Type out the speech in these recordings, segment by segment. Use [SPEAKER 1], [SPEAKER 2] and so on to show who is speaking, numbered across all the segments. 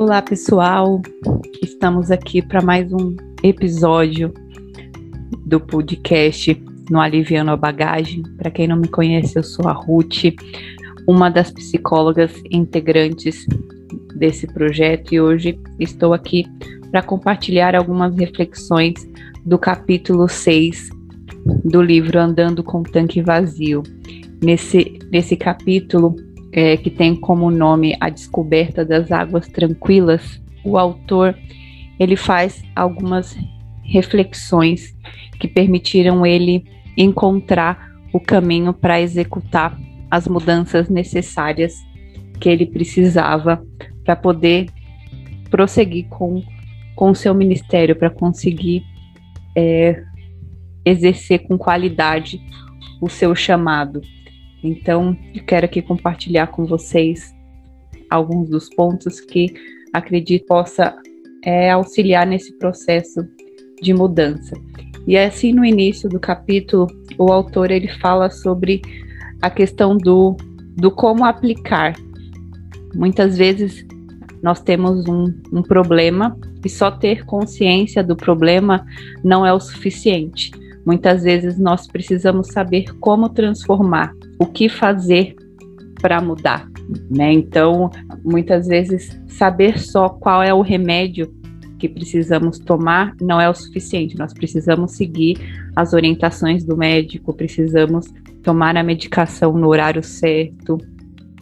[SPEAKER 1] Olá, pessoal. Estamos aqui para mais um episódio do podcast no Aliviando a Bagagem. Para quem não me conhece, eu sou a Ruth, uma das psicólogas integrantes desse projeto e hoje estou aqui para compartilhar algumas reflexões do capítulo 6 do livro Andando com Tanque Vazio. Nesse, nesse capítulo, é, que tem como nome A Descoberta das Águas Tranquilas, o autor ele faz algumas reflexões que permitiram ele encontrar o caminho para executar as mudanças necessárias que ele precisava para poder prosseguir com com seu ministério, para conseguir é, exercer com qualidade o seu chamado. Então, eu quero aqui compartilhar com vocês alguns dos pontos que acredito possa é, auxiliar nesse processo de mudança. E assim, no início do capítulo, o autor ele fala sobre a questão do, do como aplicar. Muitas vezes nós temos um, um problema e só ter consciência do problema não é o suficiente. Muitas vezes nós precisamos saber como transformar, o que fazer para mudar, né? Então, muitas vezes saber só qual é o remédio que precisamos tomar não é o suficiente. Nós precisamos seguir as orientações do médico, precisamos tomar a medicação no horário certo,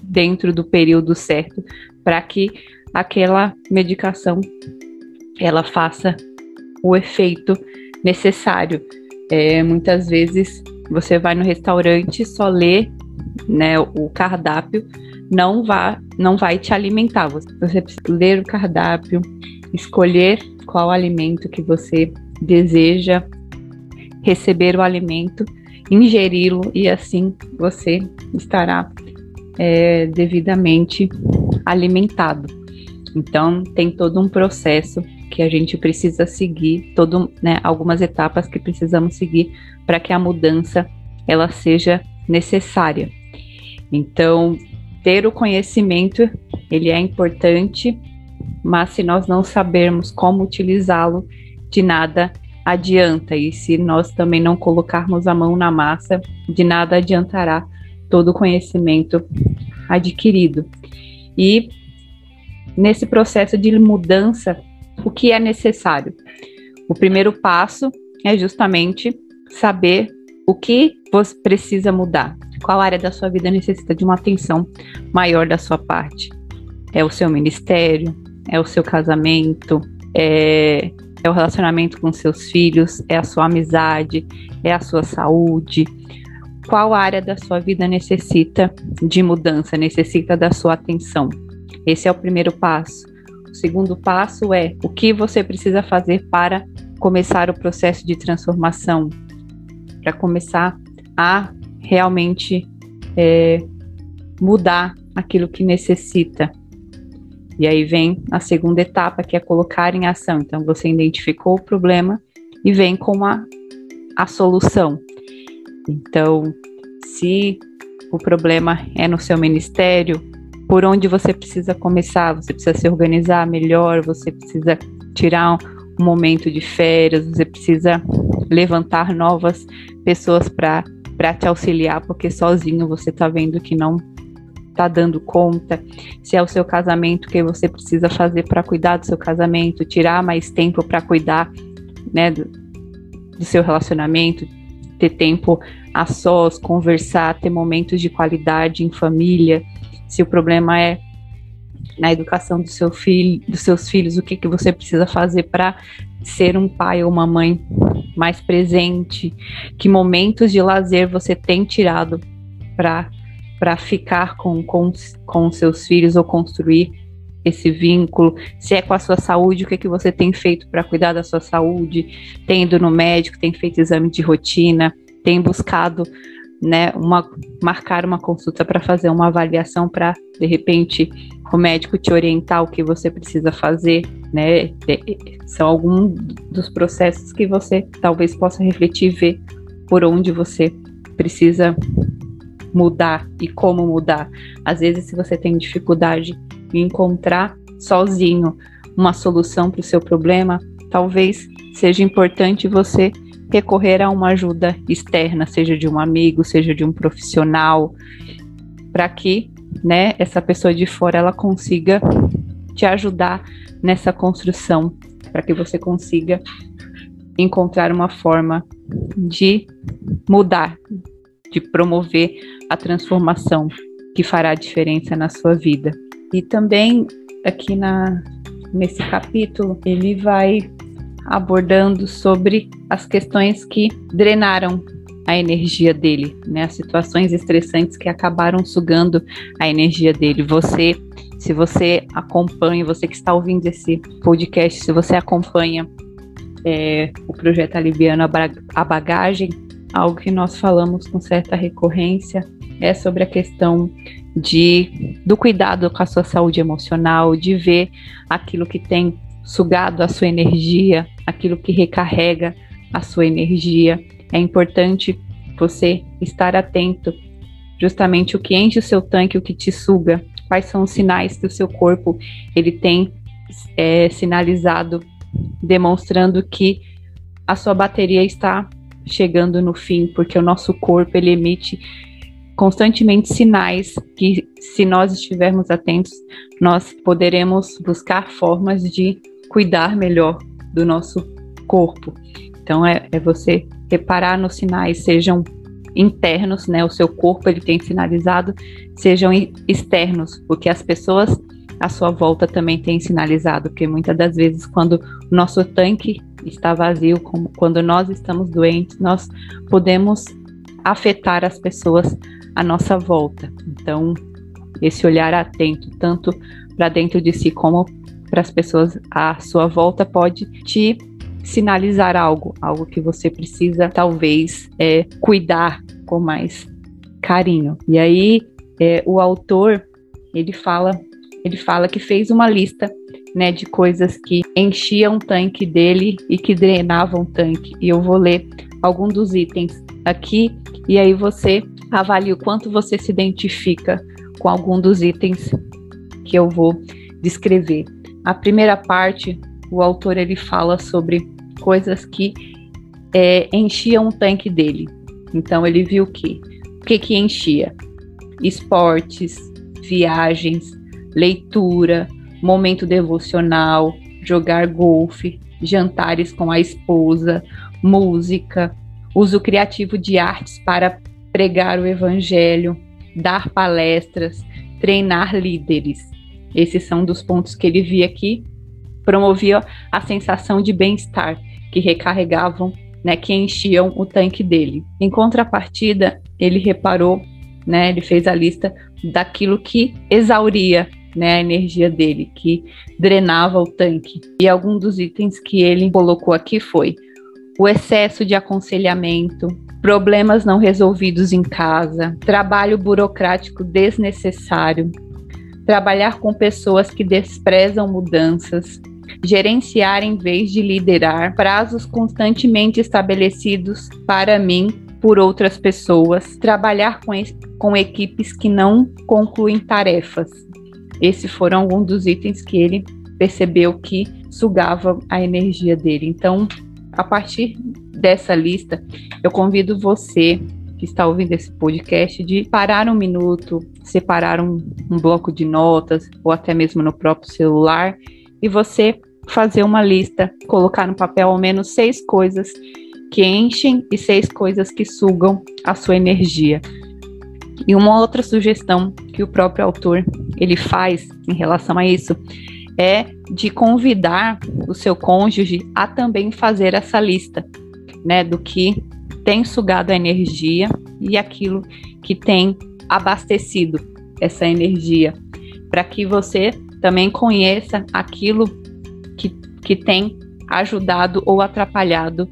[SPEAKER 1] dentro do período certo, para que aquela medicação ela faça o efeito necessário. É, muitas vezes você vai no restaurante só lê né, o cardápio, não vai, não vai te alimentar. Você precisa ler o cardápio, escolher qual alimento que você deseja receber o alimento, ingeri-lo e assim você estará é, devidamente alimentado. Então tem todo um processo que a gente precisa seguir, todo, né, algumas etapas que precisamos seguir para que a mudança ela seja necessária. Então, ter o conhecimento, ele é importante, mas se nós não sabermos como utilizá-lo, de nada adianta. E se nós também não colocarmos a mão na massa, de nada adiantará todo o conhecimento adquirido. E nesse processo de mudança, o que é necessário? O primeiro passo é justamente saber o que você precisa mudar. Qual área da sua vida necessita de uma atenção maior da sua parte? É o seu ministério? É o seu casamento? É, é o relacionamento com seus filhos? É a sua amizade? É a sua saúde? Qual área da sua vida necessita de mudança, necessita da sua atenção? Esse é o primeiro passo. Segundo passo é o que você precisa fazer para começar o processo de transformação, para começar a realmente é, mudar aquilo que necessita. E aí vem a segunda etapa, que é colocar em ação. Então, você identificou o problema e vem com a, a solução. Então, se o problema é no seu ministério, por onde você precisa começar? Você precisa se organizar melhor, você precisa tirar um momento de férias, você precisa levantar novas pessoas para para te auxiliar, porque sozinho você está vendo que não está dando conta. Se é o seu casamento que você precisa fazer para cuidar do seu casamento, tirar mais tempo para cuidar, né, do, do seu relacionamento, ter tempo a sós, conversar, ter momentos de qualidade em família. Se o problema é na educação do seu filho, dos seus filhos, o que, que você precisa fazer para ser um pai ou uma mãe mais presente, que momentos de lazer você tem tirado para para ficar com, com, com seus filhos ou construir esse vínculo, se é com a sua saúde, o que, que você tem feito para cuidar da sua saúde, tem ido no médico, tem feito exame de rotina, tem buscado né, uma, marcar uma consulta para fazer uma avaliação para, de repente, o médico te orientar o que você precisa fazer, né? São alguns dos processos que você talvez possa refletir e ver por onde você precisa mudar e como mudar. Às vezes, se você tem dificuldade em encontrar sozinho uma solução para o seu problema, talvez seja importante você recorrer a uma ajuda externa, seja de um amigo, seja de um profissional, para que, né, essa pessoa de fora ela consiga te ajudar nessa construção, para que você consiga encontrar uma forma de mudar, de promover a transformação que fará diferença na sua vida. E também aqui na nesse capítulo ele vai abordando sobre as questões que drenaram a energia dele, né? As situações estressantes que acabaram sugando a energia dele. Você, se você acompanha, você que está ouvindo esse podcast, se você acompanha é, o projeto Aliviano a Bagagem, algo que nós falamos com certa recorrência é sobre a questão de do cuidado com a sua saúde emocional, de ver aquilo que tem sugado a sua energia, aquilo que recarrega a sua energia. É importante você estar atento justamente o que enche o seu tanque, o que te suga, quais são os sinais que o seu corpo ele tem é, sinalizado, demonstrando que a sua bateria está chegando no fim, porque o nosso corpo ele emite constantemente sinais que, se nós estivermos atentos, nós poderemos buscar formas de cuidar melhor do nosso corpo. Então é, é você reparar nos sinais, sejam internos, né? O seu corpo ele tem sinalizado, sejam externos, porque as pessoas à sua volta também têm sinalizado, porque muitas das vezes quando o nosso tanque está vazio, quando nós estamos doentes, nós podemos afetar as pessoas à nossa volta. Então, esse olhar atento, tanto para dentro de si como para as pessoas à sua volta, pode te sinalizar algo, algo que você precisa talvez é, cuidar com mais carinho. E aí é, o autor ele fala ele fala que fez uma lista né, de coisas que enchiam o tanque dele e que drenavam o tanque. E eu vou ler algum dos itens aqui e aí você avalie o quanto você se identifica com algum dos itens que eu vou descrever. A primeira parte, o autor ele fala sobre coisas que é, enchiam o tanque dele. Então ele viu que o que que enchia? Esportes, viagens, leitura, momento devocional, jogar golfe, jantares com a esposa, música, uso criativo de artes para pregar o evangelho, dar palestras, treinar líderes. Esses são dos pontos que ele via aqui. Promovia a sensação de bem-estar que recarregavam, né, que enchiam o tanque dele. Em contrapartida, ele reparou, né, ele fez a lista daquilo que exauria né, a energia dele, que drenava o tanque. E algum dos itens que ele colocou aqui foi o excesso de aconselhamento, problemas não resolvidos em casa, trabalho burocrático desnecessário, trabalhar com pessoas que desprezam mudanças, gerenciar em vez de liderar, prazos constantemente estabelecidos para mim por outras pessoas, trabalhar com, com equipes que não concluem tarefas. Esses foram alguns dos itens que ele percebeu que sugava a energia dele. Então, a partir dessa lista, eu convido você que está ouvindo esse podcast de parar um minuto, separar um, um bloco de notas ou até mesmo no próprio celular e você fazer uma lista, colocar no papel ao menos seis coisas que enchem e seis coisas que sugam a sua energia. E uma outra sugestão que o próprio autor ele faz em relação a isso é de convidar o seu cônjuge a também fazer essa lista, né, do que tem sugado a energia e aquilo que tem abastecido essa energia, para que você também conheça aquilo que, que tem ajudado ou atrapalhado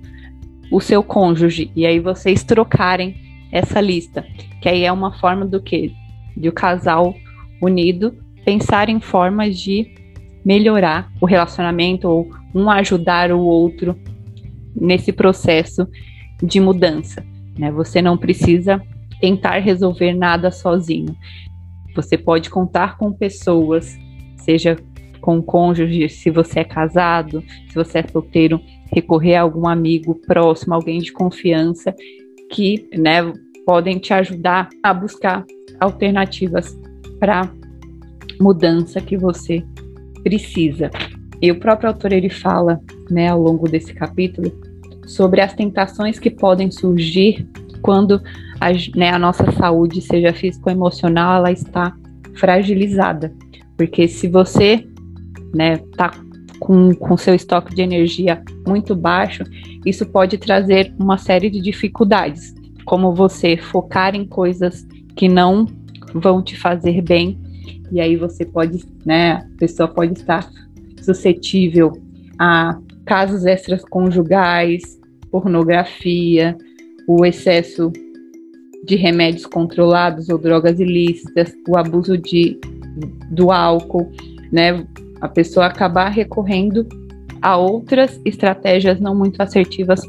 [SPEAKER 1] o seu cônjuge e aí vocês trocarem essa lista, que aí é uma forma do que de o casal unido pensar em formas de melhorar o relacionamento ou um ajudar o outro nesse processo de mudança. Né? Você não precisa tentar resolver nada sozinho. Você pode contar com pessoas, seja com o cônjuge, se você é casado, se você é solteiro, recorrer a algum amigo próximo, alguém de confiança que, né, podem te ajudar a buscar alternativas para mudança que você precisa. E o próprio autor ele fala, né, ao longo desse capítulo, sobre as tentações que podem surgir quando a, né, a nossa saúde, seja física ou emocional, ela está fragilizada. Porque se você né, tá com, com seu estoque de energia muito baixo, isso pode trazer uma série de dificuldades, como você focar em coisas que não vão te fazer bem, e aí você pode, né, a pessoa pode estar suscetível a casos extraconjugais, pornografia, o excesso de remédios controlados ou drogas ilícitas, o abuso de, do álcool, né? A pessoa acabar recorrendo a outras estratégias não muito assertivas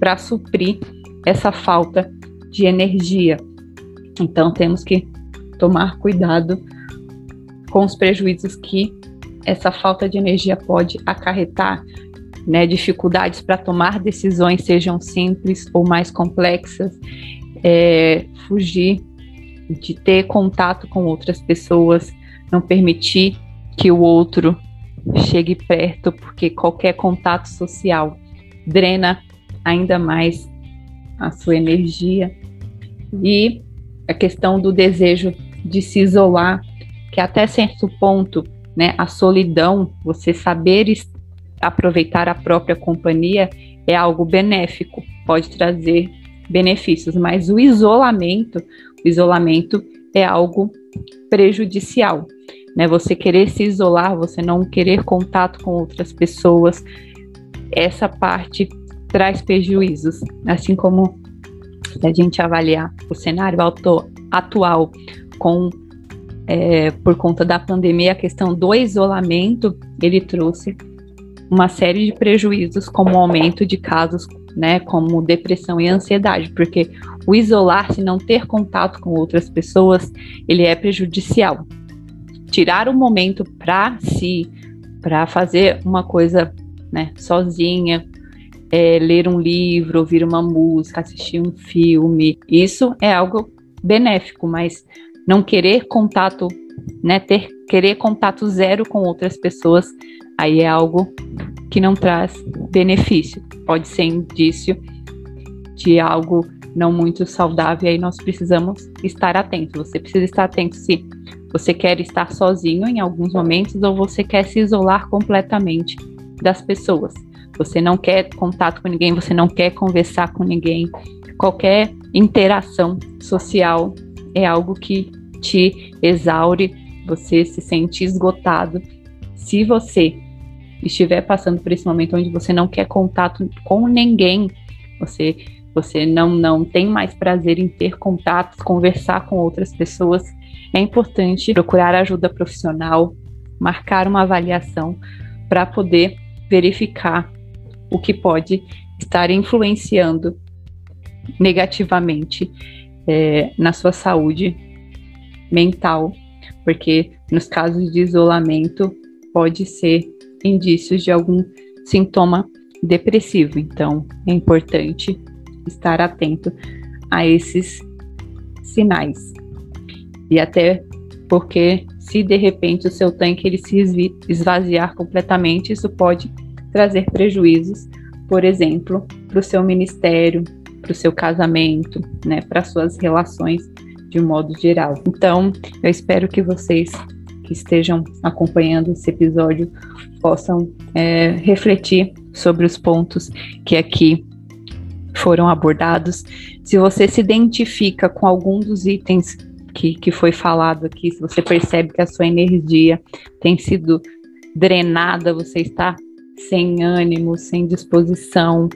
[SPEAKER 1] para suprir essa falta de energia. Então temos que tomar cuidado com os prejuízos que essa falta de energia pode acarretar, né, dificuldades para tomar decisões, sejam simples ou mais complexas, é, fugir de ter contato com outras pessoas, não permitir que o outro chegue perto, porque qualquer contato social drena ainda mais a sua energia. E a questão do desejo de se isolar, que até certo ponto, né, a solidão, você saber aproveitar a própria companhia é algo benéfico, pode trazer benefícios, mas o isolamento, o isolamento é algo prejudicial, né? Você querer se isolar, você não querer contato com outras pessoas, essa parte traz prejuízos, assim como a gente avaliar o cenário atual com é, por conta da pandemia, a questão do isolamento, ele trouxe uma série de prejuízos, como o aumento de casos né, como depressão e ansiedade, porque o isolar-se, não ter contato com outras pessoas, ele é prejudicial. Tirar um momento para si, para fazer uma coisa né, sozinha, é, ler um livro, ouvir uma música, assistir um filme, isso é algo benéfico, mas não querer contato, né, ter querer contato zero com outras pessoas, aí é algo que não traz benefício. Pode ser indício de algo não muito saudável, e aí nós precisamos estar atentos. Você precisa estar atento se você quer estar sozinho em alguns momentos ou você quer se isolar completamente das pessoas. Você não quer contato com ninguém, você não quer conversar com ninguém. Qualquer interação social é algo que te exaure, você se sente esgotado. Se você estiver passando por esse momento onde você não quer contato com ninguém, você você não não tem mais prazer em ter contatos, conversar com outras pessoas, é importante procurar ajuda profissional, marcar uma avaliação para poder verificar o que pode estar influenciando negativamente é, na sua saúde mental, porque nos casos de isolamento pode ser indícios de algum sintoma depressivo. Então, é importante estar atento a esses sinais. E até porque se de repente o seu tanque ele se esvaziar completamente, isso pode trazer prejuízos, por exemplo, para o seu ministério, para o seu casamento, né, para suas relações de modo geral. Então, eu espero que vocês que estejam acompanhando esse episódio possam é, refletir sobre os pontos que aqui foram abordados. Se você se identifica com algum dos itens que, que foi falado aqui, se você percebe que a sua energia tem sido drenada, você está sem ânimo, sem disposição,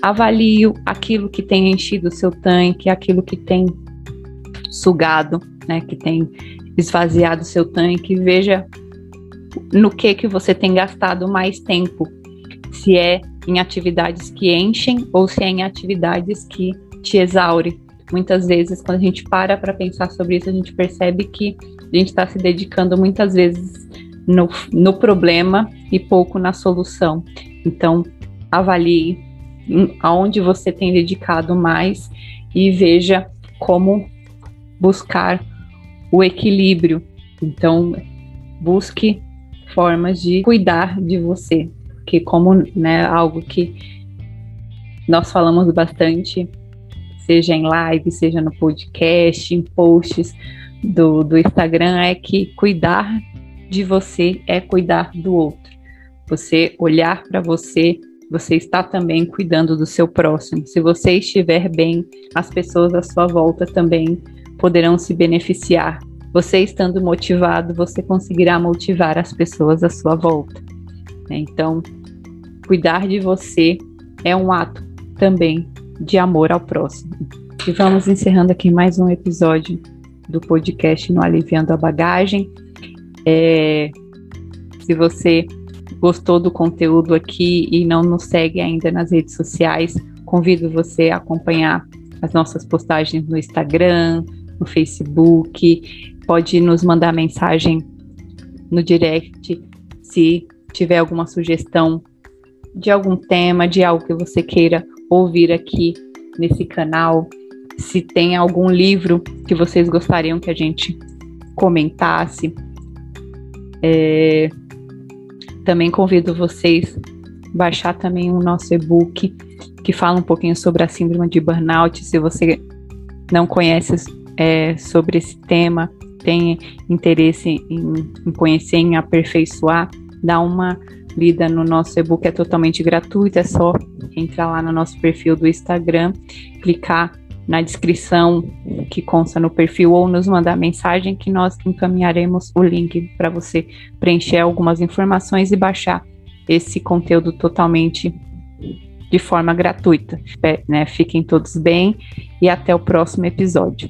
[SPEAKER 1] avalie aquilo que tem enchido o seu tanque, aquilo que tem sugado, né, que tem esvaziado o seu tanque, veja no que que você tem gastado mais tempo, se é em atividades que enchem ou se é em atividades que te exaurem. Muitas vezes, quando a gente para para pensar sobre isso, a gente percebe que a gente está se dedicando muitas vezes no, no problema e pouco na solução. Então, avalie aonde você tem dedicado mais e veja como buscar o equilíbrio. Então, busque formas de cuidar de você, que como né, algo que nós falamos bastante, seja em live, seja no podcast, em posts do, do Instagram, é que cuidar de você é cuidar do outro. Você olhar para você, você está também cuidando do seu próximo. Se você estiver bem, as pessoas à sua volta também poderão se beneficiar. Você estando motivado, você conseguirá motivar as pessoas à sua volta. Né? Então, cuidar de você é um ato também de amor ao próximo. E vamos encerrando aqui mais um episódio do podcast no Aliviando a Bagagem. É, se você gostou do conteúdo aqui e não nos segue ainda nas redes sociais, convido você a acompanhar as nossas postagens no Instagram, no Facebook. Pode nos mandar mensagem no direct se tiver alguma sugestão de algum tema, de algo que você queira ouvir aqui nesse canal. Se tem algum livro que vocês gostariam que a gente comentasse, é, também convido vocês a baixar também o nosso e-book que fala um pouquinho sobre a síndrome de burnout. Se você não conhece é, sobre esse tema, tem interesse em, em conhecer, em aperfeiçoar, dá uma lida no nosso e-book, é totalmente gratuito, é só entrar lá no nosso perfil do Instagram, clicar na descrição que consta no perfil ou nos mandar mensagem que nós encaminharemos o link para você preencher algumas informações e baixar esse conteúdo totalmente de forma gratuita. É, né? Fiquem todos bem e até o próximo episódio.